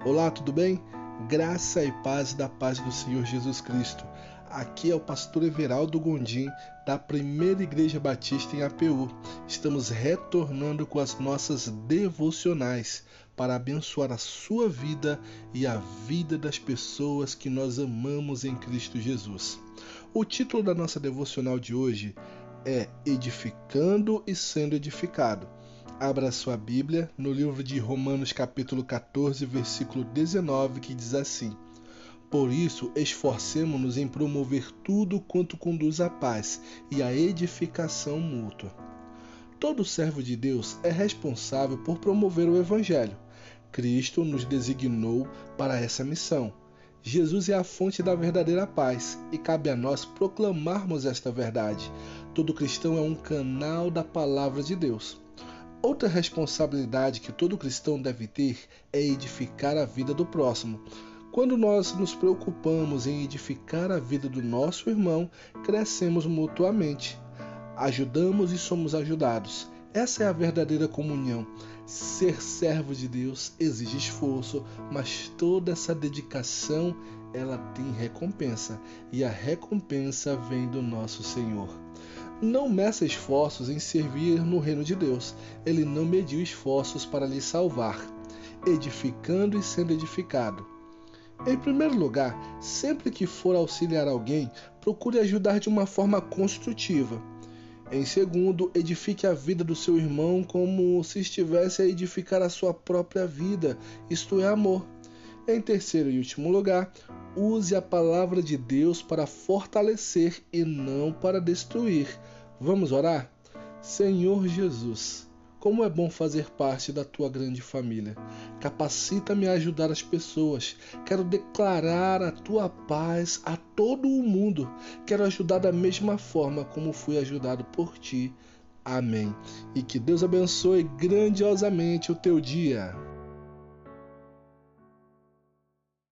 Olá, tudo bem? Graça e paz da paz do Senhor Jesus Cristo. Aqui é o pastor Everaldo Gondim, da Primeira Igreja Batista em APU. Estamos retornando com as nossas devocionais para abençoar a sua vida e a vida das pessoas que nós amamos em Cristo Jesus. O título da nossa devocional de hoje é Edificando e Sendo Edificado. Abra sua Bíblia no livro de Romanos, capítulo 14, versículo 19, que diz assim: Por isso, esforcemo-nos em promover tudo quanto conduz à paz e à edificação mútua. Todo servo de Deus é responsável por promover o Evangelho. Cristo nos designou para essa missão. Jesus é a fonte da verdadeira paz e cabe a nós proclamarmos esta verdade. Todo cristão é um canal da palavra de Deus. Outra responsabilidade que todo cristão deve ter é edificar a vida do próximo. Quando nós nos preocupamos em edificar a vida do nosso irmão, crescemos mutuamente. Ajudamos e somos ajudados. Essa é a verdadeira comunhão. Ser servo de Deus exige esforço, mas toda essa dedicação ela tem recompensa, e a recompensa vem do nosso Senhor. Não meça esforços em servir no reino de Deus. Ele não mediu esforços para lhe salvar, edificando e sendo edificado. Em primeiro lugar, sempre que for auxiliar alguém, procure ajudar de uma forma construtiva. Em segundo, edifique a vida do seu irmão como se estivesse a edificar a sua própria vida, isto é, amor. Em terceiro e último lugar, use a palavra de Deus para fortalecer e não para destruir. Vamos orar? Senhor Jesus, como é bom fazer parte da tua grande família. Capacita-me a ajudar as pessoas. Quero declarar a tua paz a todo o mundo. Quero ajudar da mesma forma como fui ajudado por ti. Amém. E que Deus abençoe grandiosamente o teu dia.